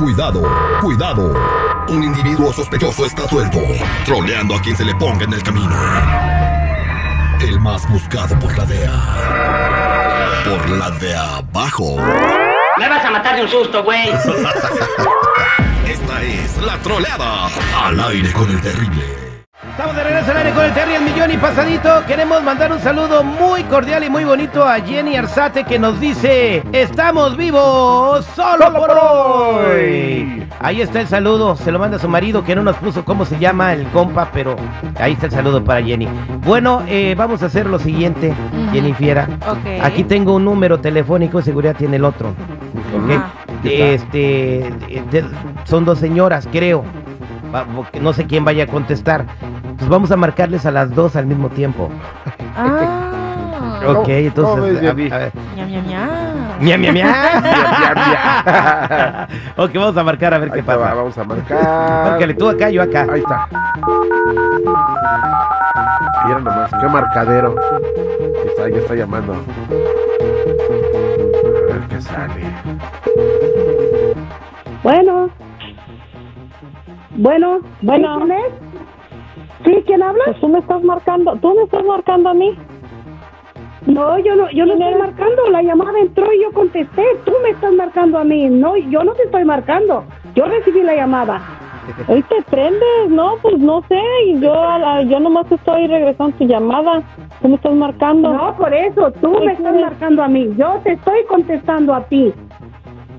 Cuidado, cuidado. Un individuo sospechoso está suelto, troleando a quien se le ponga en el camino. El más buscado por la DEA. Por la de abajo. Me vas a matar de un susto, güey. Esta es la troleada. Al aire con el terrible. Estamos de regreso al aire con el Terry el millón y pasadito. Queremos mandar un saludo muy cordial y muy bonito a Jenny Arzate que nos dice: Estamos vivos solo, por hoy. Ahí está el saludo. Se lo manda a su marido que no nos puso cómo se llama el compa, pero ahí está el saludo para Jenny. Bueno, eh, vamos a hacer lo siguiente, Jenny Fiera. Ok. Aquí tengo un número telefónico, seguridad tiene el otro. ¿ok? Ajá. Este, de- de- son dos señoras, creo. No sé quién vaya a contestar. Pues vamos a marcarles a las dos al mismo tiempo. Ah. Ok, ¿Cómo ves, entonces. a- a ver. Mia, mia, mia. Ok, vamos a marcar a ver Ahí qué pasa. vamos a marcar. Márcale tú acá, yo acá. Ahí está. Mira nomás, qué marcadero. Está, ya está llamando. A ver qué sale. Bueno. Bueno, bueno. ¿Quién es? ¿Sí? ¿Quién habla? Pues tú me estás marcando, tú me estás marcando a mí. No, yo no, yo no estoy marcando. La llamada entró y yo contesté. Tú me estás marcando a mí. No, yo no te estoy marcando. Yo recibí la llamada. Hoy te prendes, no, pues no sé, yo yo nomás estoy regresando tu llamada. Tú me estás marcando. No, por eso. Tú Ay, me estás marcando a mí. Yo te estoy contestando a ti.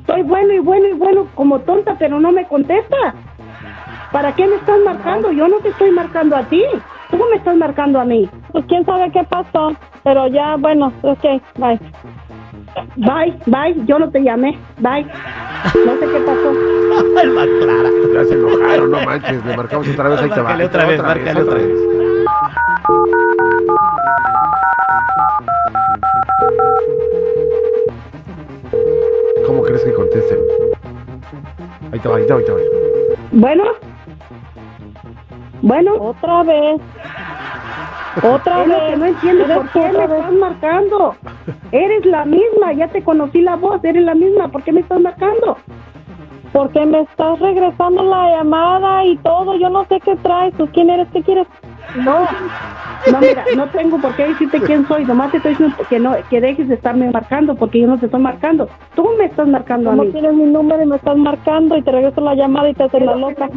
Estoy bueno y bueno y bueno como tonta, pero no me contesta. ¿Para qué me estás marcando? Yo no te estoy marcando a ti. Tú me estás marcando a mí. Pues quién sabe qué pasó, pero ya, bueno, ok, bye. Bye, bye. Yo no te llamé. Bye. No sé qué pasó. El más clara. Ya se enojaron, no manches. Le marcamos otra vez, ahí te va. Márcale otra vez, márcale otra vez. ¿Cómo crees que contesten? Ahí te va, ahí te va, ahí te va. Bueno. Bueno. Otra vez. Otra Es lo vez. que no entiendo. ¿Por qué me vez. estás marcando? Eres la misma. Ya te conocí la voz. Eres la misma. ¿Por qué me estás marcando? Porque me estás regresando la llamada y todo. Yo no sé qué traes. ¿Tú quién eres? ¿Qué quieres? No. No, mira, no tengo por qué decirte quién soy. Nomás te estoy diciendo que no, que dejes de estarme marcando porque yo no te estoy marcando. Tú me estás marcando a ¿Cómo mí. tienes mi número y me estás marcando y te regreso la llamada y te haces la loca?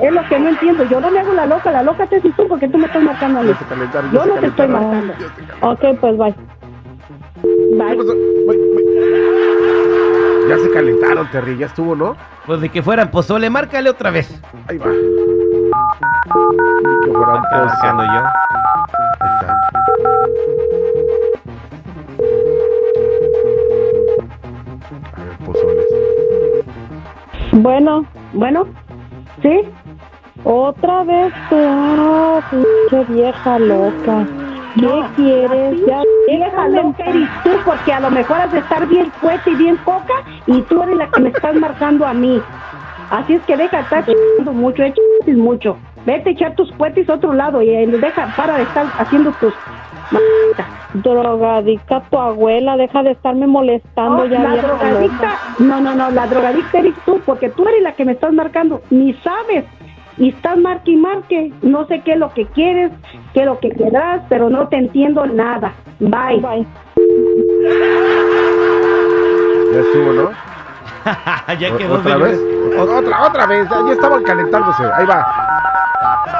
Es lo que no entiendo. Yo no me hago la loca. La loca te haces tú porque tú me estás marcando a mí. Ya se calentaron, ya Yo no te estoy marcando. Ok, pues bye. ¿Qué Bye. Ya se calentaron, Terry. Ya estuvo, ¿no? Pues de que fueran pozole, márcale otra vez. Ahí va. Ni que fuera un Acá pozo. marcando yo. Ahí está. A ver, pozoles. Bueno, Bueno. ¿Sí? otra vez tú. Ah, pinche vieja loca. ¿Qué quieres? Ya, Vieja loca eres tú porque a lo mejor has de estar bien fuerte y bien coca y tú eres la que me estás marcando a mí. Así es que deja de estar chingando mucho, eh, chingues mucho. Vete a echar tus cohetes a otro lado y eh, deja, para de estar haciendo tus... drogadicta tu abuela, deja de estarme molestando Oh, ya. la drogadicta, no, no, no, la drogadicta eres tú porque tú eres la que me estás marcando, ni sabes. Y estás marque y marque, no sé qué es lo que quieres, qué es lo que querrás, pero no te entiendo nada. Bye. Bye. Ya estuvo, ¿no? ya quedó ¿Otra vez? Otra, otra vez. Ya, ya estaban calentándose. Ahí va.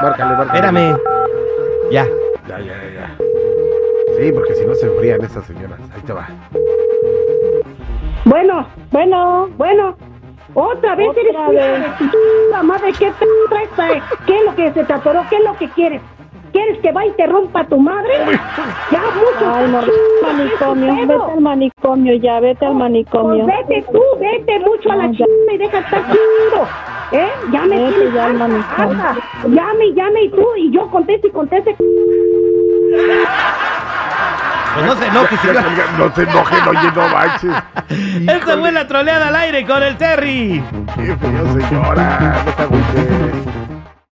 Márcale, márcale. Espérame. Ya. Ya, ya, ya. Sí, porque si no se enfrían estas señoras. Ahí te va. Bueno, bueno, bueno. Otra vez Otra eres tú, vez. madre. ¿Qué te traes? ¿Qué es lo que se te atoró? ¿Qué es lo que quieres? ¿Quieres que vaya y te rompa tu madre? Ya mucho. Ay, no, manicomio, ¿Qué es tu vete al manicomio, ya, vete al manicomio. Pues vete tú, vete mucho a la chingada y deja de estar chingando. ¿Eh? Ya me Vete tienes ya al manicomio. Llame, llame y tú, y yo conteste y conteste. Pues no se enoje, señor. no se enojen, oye, no manches. Esta Híjole, fue la troleada al aire con el Terry. Qué feo, señora. No te agüites.